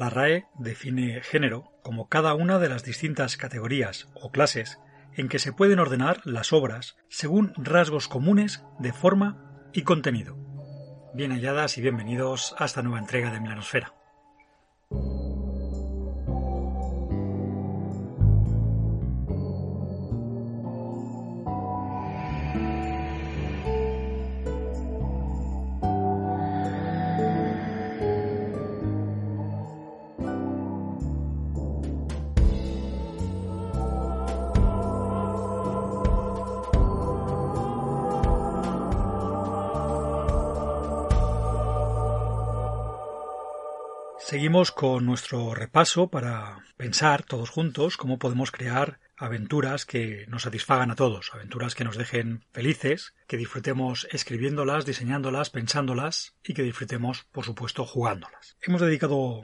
La RAE define género como cada una de las distintas categorías o clases en que se pueden ordenar las obras según rasgos comunes de forma y contenido. Bien halladas y bienvenidos a esta nueva entrega de Milanosfera. Seguimos con nuestro repaso para pensar todos juntos cómo podemos crear aventuras que nos satisfagan a todos, aventuras que nos dejen felices, que disfrutemos escribiéndolas, diseñándolas, pensándolas y que disfrutemos, por supuesto, jugándolas. Hemos dedicado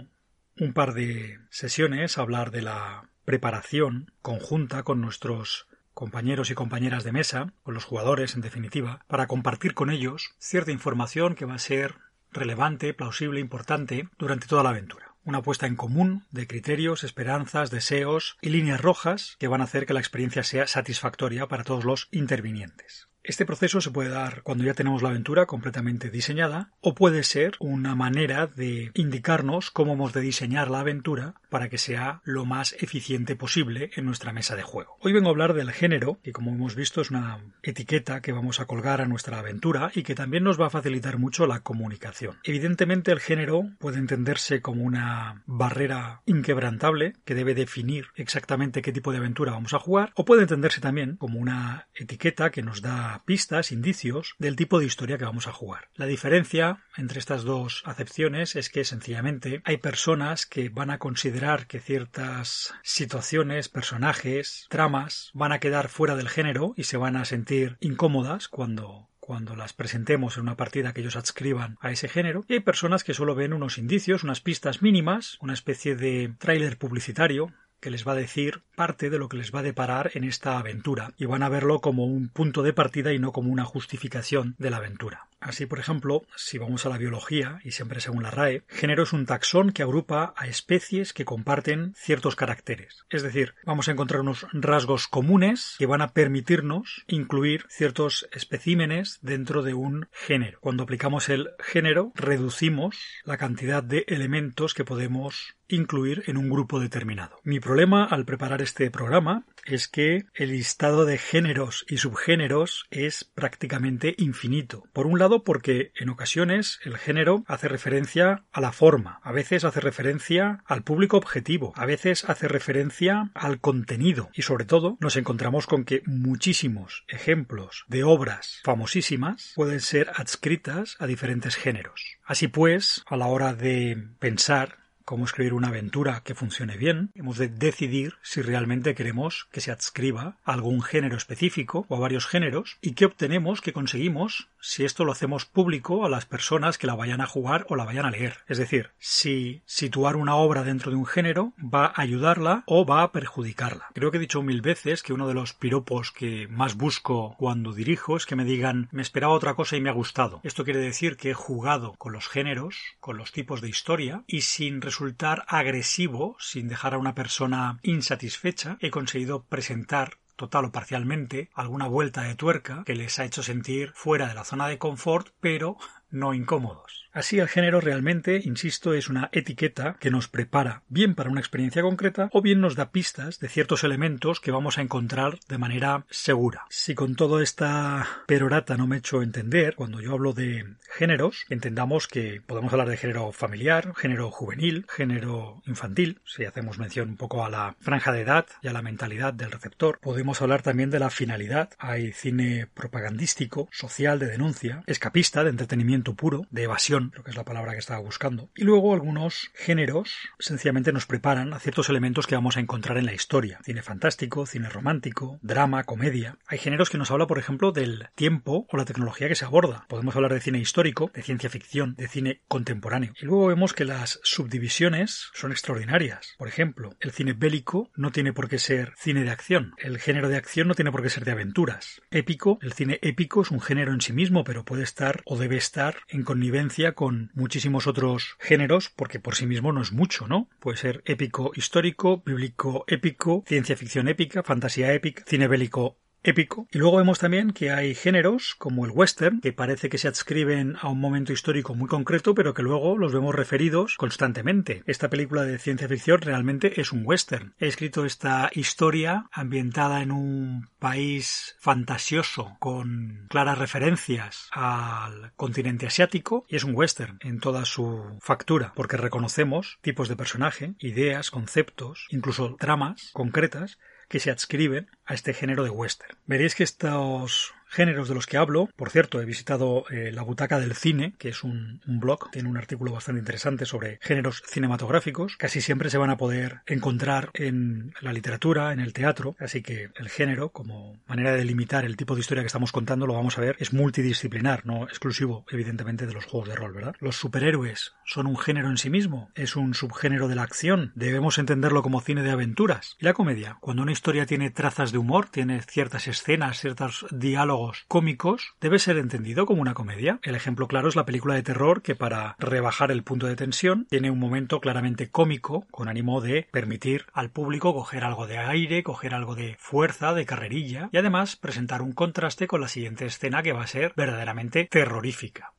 un par de sesiones a hablar de la preparación conjunta con nuestros compañeros y compañeras de mesa, con los jugadores en definitiva, para compartir con ellos cierta información que va a ser relevante, plausible, importante durante toda la aventura. Una puesta en común de criterios, esperanzas, deseos y líneas rojas que van a hacer que la experiencia sea satisfactoria para todos los intervinientes. Este proceso se puede dar cuando ya tenemos la aventura completamente diseñada o puede ser una manera de indicarnos cómo hemos de diseñar la aventura para que sea lo más eficiente posible en nuestra mesa de juego. Hoy vengo a hablar del género, que como hemos visto es una etiqueta que vamos a colgar a nuestra aventura y que también nos va a facilitar mucho la comunicación. Evidentemente el género puede entenderse como una barrera inquebrantable que debe definir exactamente qué tipo de aventura vamos a jugar o puede entenderse también como una etiqueta que nos da pistas, indicios del tipo de historia que vamos a jugar. La diferencia entre estas dos acepciones es que sencillamente hay personas que van a considerar que ciertas situaciones, personajes, tramas van a quedar fuera del género y se van a sentir incómodas cuando cuando las presentemos en una partida que ellos adscriban a ese género, y hay personas que solo ven unos indicios, unas pistas mínimas, una especie de tráiler publicitario, que les va a decir parte de lo que les va a deparar en esta aventura y van a verlo como un punto de partida y no como una justificación de la aventura. Así, por ejemplo, si vamos a la biología, y siempre según la RAE, género es un taxón que agrupa a especies que comparten ciertos caracteres. Es decir, vamos a encontrar unos rasgos comunes que van a permitirnos incluir ciertos especímenes dentro de un género. Cuando aplicamos el género, reducimos la cantidad de elementos que podemos incluir en un grupo determinado. Mi problema al preparar este programa es que el listado de géneros y subgéneros es prácticamente infinito. Por un lado porque en ocasiones el género hace referencia a la forma, a veces hace referencia al público objetivo, a veces hace referencia al contenido y sobre todo nos encontramos con que muchísimos ejemplos de obras famosísimas pueden ser adscritas a diferentes géneros. Así pues, a la hora de pensar cómo escribir una aventura que funcione bien, hemos de decidir si realmente queremos que se adscriba a algún género específico o a varios géneros y qué obtenemos, qué conseguimos si esto lo hacemos público a las personas que la vayan a jugar o la vayan a leer. Es decir, si situar una obra dentro de un género va a ayudarla o va a perjudicarla. Creo que he dicho mil veces que uno de los piropos que más busco cuando dirijo es que me digan me esperaba otra cosa y me ha gustado. Esto quiere decir que he jugado con los géneros, con los tipos de historia y sin resultar agresivo, sin dejar a una persona insatisfecha, he conseguido presentar total o parcialmente alguna vuelta de tuerca que les ha hecho sentir fuera de la zona de confort, pero no incómodos. Así el género realmente, insisto, es una etiqueta que nos prepara bien para una experiencia concreta o bien nos da pistas de ciertos elementos que vamos a encontrar de manera segura. Si con toda esta perorata no me he hecho entender, cuando yo hablo de géneros, entendamos que podemos hablar de género familiar, género juvenil, género infantil, si hacemos mención un poco a la franja de edad y a la mentalidad del receptor. Podemos hablar también de la finalidad. Hay cine propagandístico, social, de denuncia, escapista, de entretenimiento puro, de evasión creo que es la palabra que estaba buscando. Y luego algunos géneros sencillamente nos preparan a ciertos elementos que vamos a encontrar en la historia. Cine fantástico, cine romántico, drama, comedia. Hay géneros que nos habla, por ejemplo, del tiempo o la tecnología que se aborda. Podemos hablar de cine histórico, de ciencia ficción, de cine contemporáneo. Y luego vemos que las subdivisiones son extraordinarias. Por ejemplo, el cine bélico no tiene por qué ser cine de acción. El género de acción no tiene por qué ser de aventuras. Épico, el cine épico es un género en sí mismo, pero puede estar o debe estar en connivencia con muchísimos otros géneros, porque por sí mismo no es mucho, ¿no? Puede ser épico histórico, bíblico épico, ciencia ficción épica, fantasía épica, cine bélico épico. Y luego vemos también que hay géneros como el western, que parece que se adscriben a un momento histórico muy concreto, pero que luego los vemos referidos constantemente. Esta película de ciencia ficción realmente es un western. He escrito esta historia ambientada en un país fantasioso con claras referencias al continente asiático y es un western en toda su factura, porque reconocemos tipos de personaje, ideas, conceptos, incluso tramas concretas que se adscriben a este género de western. Veréis que estos géneros de los que hablo. Por cierto, he visitado eh, La Butaca del Cine, que es un, blog, tiene un artículo bastante interesante sobre géneros cinematográficos. Casi siempre se van a poder encontrar en la literatura, en el teatro, así que el género, como manera de delimitar el tipo de historia que estamos contando, lo vamos a ver, es multidisciplinar, no exclusivo, evidentemente, de los juegos de rol, ¿verdad? Los superhéroes son un género en sí mismo, es un subgénero de la acción, debemos entenderlo como cine de aventuras. La comedia, cuando una historia tiene trazas de humor, tiene ciertas escenas, ciertos diálogos, cómicos debe ser entendido como una comedia. El ejemplo claro es la película de terror que para rebajar el punto de tensión tiene un momento claramente cómico con ánimo de permitir al público coger algo de aire, coger algo de fuerza, de carrerilla y además presentar un contraste con la siguiente escena que va a ser verdaderamente terrorífica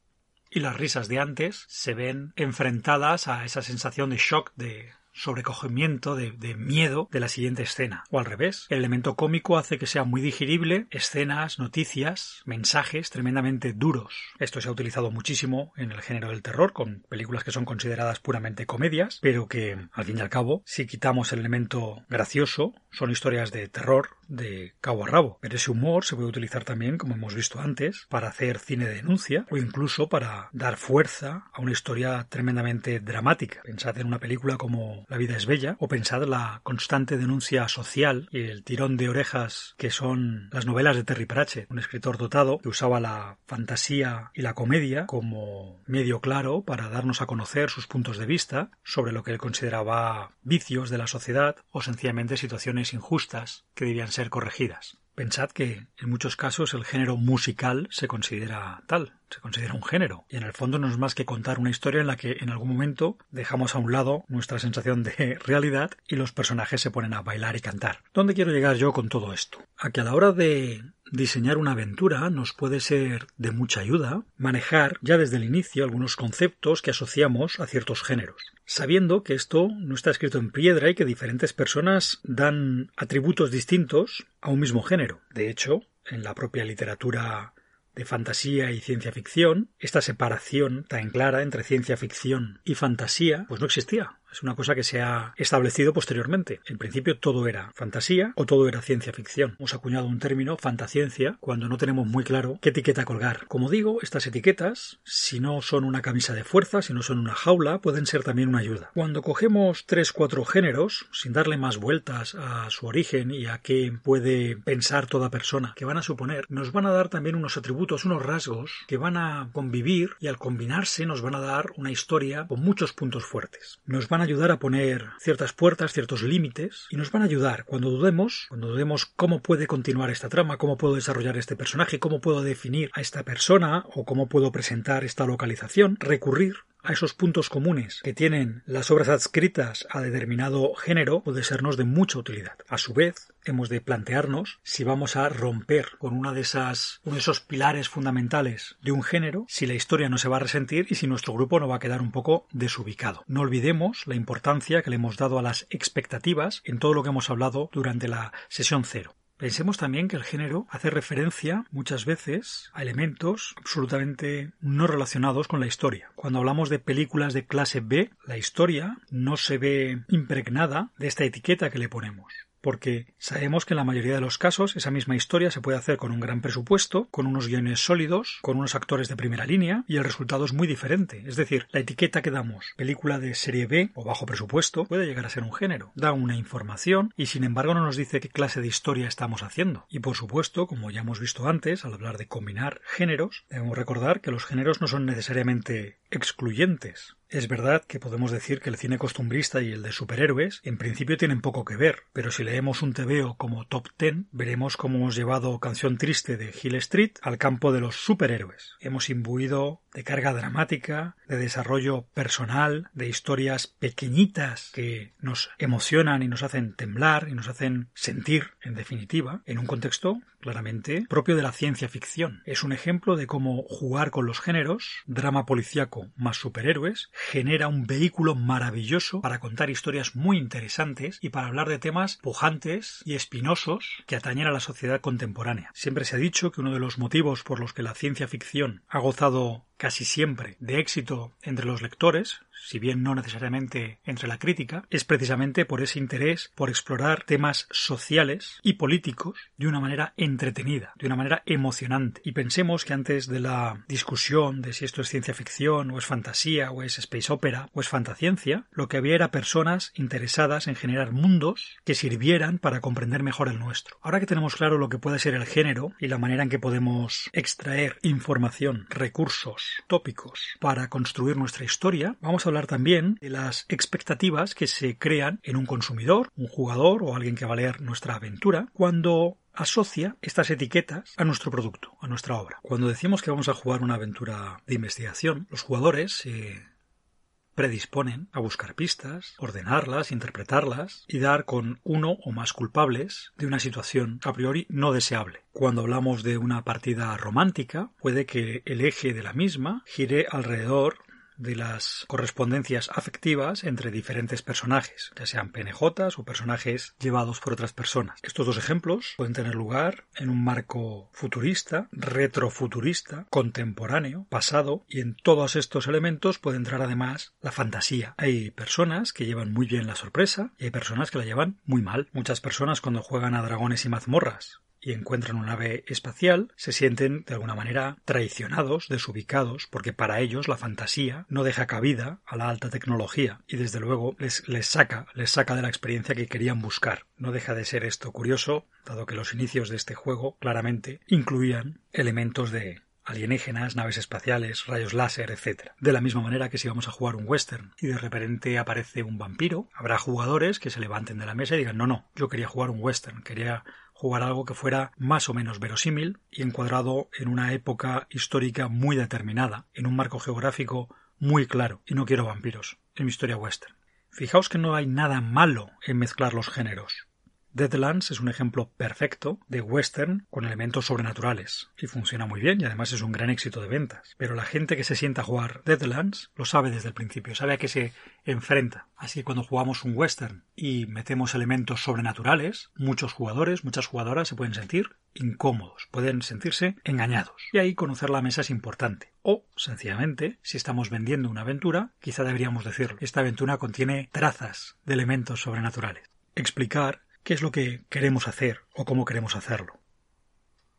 y las risas de antes se ven enfrentadas a esa sensación de shock, de sobrecogimiento, de, miedo de la siguiente escena. O al revés, el elemento cómico hace que sea muy digerible escenas, noticias, mensajes tremendamente duros. Esto se ha utilizado muchísimo en el género del terror, con películas que son consideradas puramente comedias, pero que, al fin y al cabo, si quitamos el elemento gracioso, son historias de terror de cabo a rabo. Pero ese humor se puede utilizar también, como hemos visto antes, para hacer cine de denuncia o incluso para dar fuerza a una historia tremendamente dramática. Pensad en una película como La vida es bella o pensad la constante denuncia social y el tirón de orejas que son las novelas de Terry Pratchett, un escritor dotado que usaba la fantasía y la comedia como medio claro para darnos a conocer sus puntos de vista sobre lo que él consideraba vicios de la sociedad o sencillamente situaciones injustas que debían ser corregidas. Pensad que en muchos casos el género musical se considera tal, se considera un género, y en el fondo no es más que contar una historia en la que en algún momento dejamos a un lado nuestra sensación de realidad y los personajes se ponen a bailar y cantar. ¿Dónde quiero llegar yo con todo esto? A que a la hora de diseñar una aventura nos puede ser de mucha ayuda manejar ya desde el inicio algunos conceptos que asociamos a ciertos géneros, sabiendo que esto no está escrito en piedra y que diferentes personas dan atributos distintos a un mismo género. De hecho, en la propia literatura de fantasía y ciencia ficción, esta separación tan clara entre ciencia ficción y fantasía, pues no existía. Es una cosa que se ha establecido posteriormente. En principio todo era fantasía o todo era ciencia ficción. Hemos acuñado un término, fantaciencia, cuando no tenemos muy claro qué etiqueta colgar. Como digo, estas etiquetas, si no son una camisa de fuerza, si no son una jaula, pueden ser también una ayuda. Cuando cogemos tres, cuatro géneros, sin darle más vueltas a su origen y a qué puede pensar toda persona, que van a suponer, nos van a dar también unos atributos, unos rasgos que van a convivir y al combinarse nos van a dar una historia con muchos puntos fuertes. Nos van a ayudar a poner ciertas puertas, ciertos límites, y nos van a ayudar. Cuando dudemos, cuando dudemos cómo puede continuar esta trama, cómo puedo desarrollar este personaje, cómo puedo definir a esta persona o cómo puedo presentar esta localización, recurrir a esos puntos comunes que tienen las obras adscritas a determinado género puede sernos de mucha utilidad. A su vez, hemos de plantearnos si vamos a romper con una de esas, uno de esos pilares fundamentales de un género, si la historia no se va a resentir y si nuestro grupo no va a quedar un poco desubicado. No olvidemos la importancia que le hemos dado a las expectativas en todo lo que hemos hablado durante la sesión cero. Pensemos también que el género hace referencia muchas veces a elementos absolutamente no relacionados con la historia. Cuando hablamos de películas de clase B, la historia no se ve impregnada de esta etiqueta que le ponemos porque sabemos que en la mayoría de los casos esa misma historia se puede hacer con un gran presupuesto, con unos guiones sólidos, con unos actores de primera línea y el resultado es muy diferente. Es decir, la etiqueta que damos, película de serie B o bajo presupuesto, puede llegar a ser un género. Da una información y sin embargo no nos dice qué clase de historia estamos haciendo. Y por supuesto, como ya hemos visto antes, al hablar de combinar géneros, debemos recordar que los géneros no son necesariamente excluyentes. Es verdad que podemos decir que el cine costumbrista y el de superhéroes en principio tienen poco que ver, pero si leemos un TVO como Top Ten, veremos cómo hemos llevado Canción Triste de Hill Street al campo de los superhéroes. Hemos imbuido de carga dramática, de desarrollo personal, de historias pequeñitas que nos emocionan y nos hacen temblar y nos hacen sentir, en definitiva, en un contexto claramente propio de la ciencia ficción. Es un ejemplo de cómo jugar con los géneros, drama policíaco más superhéroes, genera un vehículo maravilloso para contar historias muy interesantes y para hablar de temas pujantes y espinosos que atañen a la sociedad contemporánea. Siempre se ha dicho que uno de los motivos por los que la ciencia ficción ha gozado casi siempre de éxito entre los lectores, si bien no necesariamente entre la crítica, es precisamente por ese interés por explorar temas sociales y políticos de una manera entretenida, de una manera emocionante. Y pensemos que antes de la discusión de si esto es ciencia ficción o es fantasía o es space opera o es fantasciencia, lo que había era personas interesadas en generar mundos que sirvieran para comprender mejor el nuestro. Ahora que tenemos claro lo que puede ser el género y la manera en que podemos extraer información, recursos, tópicos para construir nuestra historia, vamos hablar también de las expectativas que se crean en un consumidor, un jugador o alguien que va a leer nuestra aventura cuando asocia estas etiquetas a nuestro producto, a nuestra obra. Cuando decimos que vamos a jugar una aventura de investigación, los jugadores se predisponen a buscar pistas, ordenarlas, interpretarlas y dar con uno o más culpables de una situación a priori no deseable. Cuando hablamos de una partida romántica, puede que el eje de la misma gire alrededor de las correspondencias afectivas entre diferentes personajes, ya sean PNJs o personajes llevados por otras personas. Estos dos ejemplos pueden tener lugar en un marco futurista, retrofuturista, contemporáneo, pasado, y en todos estos elementos puede entrar además la fantasía. Hay personas que llevan muy bien la sorpresa y hay personas que la llevan muy mal. Muchas personas cuando juegan a dragones y mazmorras y encuentran una nave espacial, se sienten de alguna manera traicionados, desubicados, porque para ellos la fantasía no deja cabida a la alta tecnología y desde luego les, les saca, les saca de la experiencia que querían buscar. No deja de ser esto curioso, dado que los inicios de este juego claramente incluían elementos de alienígenas, naves espaciales, rayos láser, etc. De la misma manera que si vamos a jugar un western y de repente aparece un vampiro, habrá jugadores que se levanten de la mesa y digan no, no, yo quería jugar un western, quería jugar algo que fuera más o menos verosímil y encuadrado en una época histórica muy determinada, en un marco geográfico muy claro, y no quiero vampiros en mi historia western. Fijaos que no hay nada malo en mezclar los géneros. Deadlands es un ejemplo perfecto de western con elementos sobrenaturales y funciona muy bien y además es un gran éxito de ventas. Pero la gente que se sienta a jugar Deadlands lo sabe desde el principio, sabe a qué se enfrenta. Así que cuando jugamos un western y metemos elementos sobrenaturales, muchos jugadores, muchas jugadoras se pueden sentir incómodos, pueden sentirse engañados. Y ahí conocer la mesa es importante. O, sencillamente, si estamos vendiendo una aventura, quizá deberíamos decir, esta aventura contiene trazas de elementos sobrenaturales. Explicar qué es lo que queremos hacer o cómo queremos hacerlo.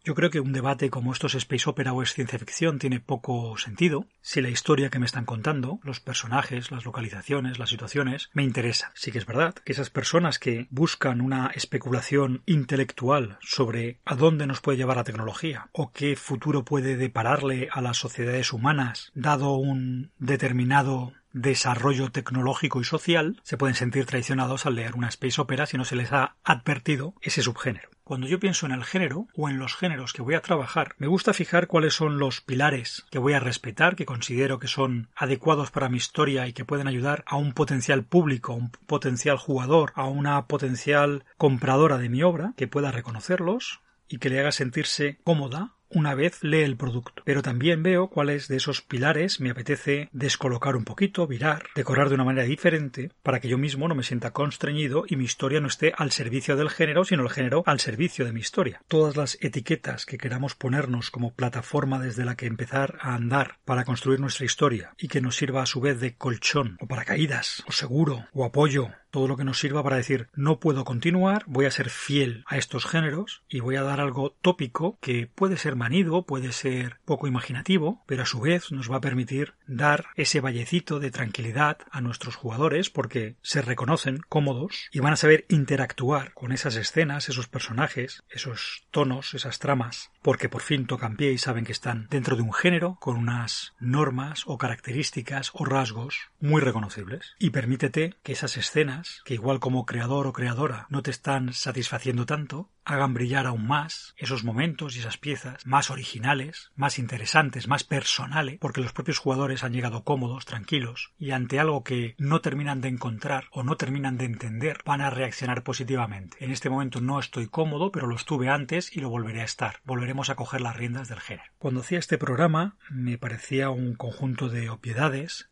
Yo creo que un debate como esto es space opera o es ciencia ficción tiene poco sentido si la historia que me están contando, los personajes, las localizaciones, las situaciones, me interesa. Sí que es verdad que esas personas que buscan una especulación intelectual sobre a dónde nos puede llevar la tecnología o qué futuro puede depararle a las sociedades humanas dado un determinado desarrollo tecnológico y social, se pueden sentir traicionados al leer una space opera si no se les ha advertido ese subgénero. Cuando yo pienso en el género o en los géneros que voy a trabajar, me gusta fijar cuáles son los pilares que voy a respetar, que considero que son adecuados para mi historia y que pueden ayudar a un potencial público, a un potencial jugador, a una potencial compradora de mi obra, que pueda reconocerlos y que le haga sentirse cómoda una vez lee el producto. Pero también veo cuáles de esos pilares me apetece descolocar un poquito, virar, decorar de una manera diferente, para que yo mismo no me sienta constreñido y mi historia no esté al servicio del género, sino el género al servicio de mi historia. Todas las etiquetas que queramos ponernos como plataforma desde la que empezar a andar para construir nuestra historia y que nos sirva a su vez de colchón o paracaídas o seguro o apoyo todo lo que nos sirva para decir no puedo continuar, voy a ser fiel a estos géneros y voy a dar algo tópico que puede ser manido, puede ser poco imaginativo, pero a su vez nos va a permitir dar ese vallecito de tranquilidad a nuestros jugadores porque se reconocen cómodos y van a saber interactuar con esas escenas, esos personajes, esos tonos, esas tramas, porque por fin tocan pie y saben que están dentro de un género con unas normas o características o rasgos muy reconocibles. Y permítete que esas escenas que igual como creador o creadora no te están satisfaciendo tanto, hagan brillar aún más esos momentos y esas piezas más originales, más interesantes, más personales, porque los propios jugadores han llegado cómodos, tranquilos, y ante algo que no terminan de encontrar o no terminan de entender, van a reaccionar positivamente. En este momento no estoy cómodo, pero lo estuve antes y lo volveré a estar. Volveremos a coger las riendas del género. Cuando hacía este programa me parecía un conjunto de opiedades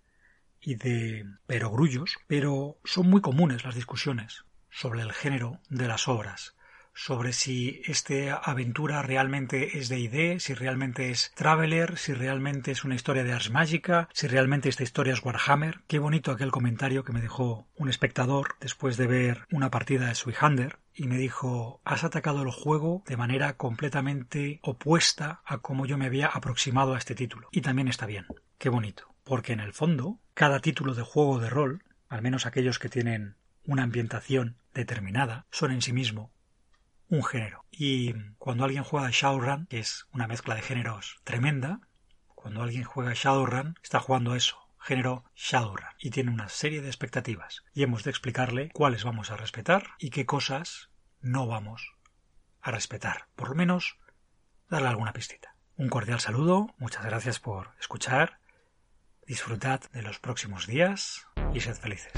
y de perogrullos, pero son muy comunes las discusiones sobre el género de las obras sobre si esta aventura realmente es de ID, si realmente es Traveler, si realmente es una historia de Ars Magica, si realmente esta historia es Warhammer. Qué bonito aquel comentario que me dejó un espectador después de ver una partida de Suihander y me dijo has atacado el juego de manera completamente opuesta a cómo yo me había aproximado a este título. Y también está bien. Qué bonito. Porque en el fondo, cada título de juego de rol, al menos aquellos que tienen una ambientación determinada, son en sí mismo un género. Y cuando alguien juega Shadowrun, que es una mezcla de géneros tremenda, cuando alguien juega Shadowrun, está jugando eso, género Shadowrun, y tiene una serie de expectativas. Y hemos de explicarle cuáles vamos a respetar y qué cosas no vamos a respetar. Por lo menos, darle alguna pistita. Un cordial saludo, muchas gracias por escuchar, disfrutad de los próximos días y sed felices.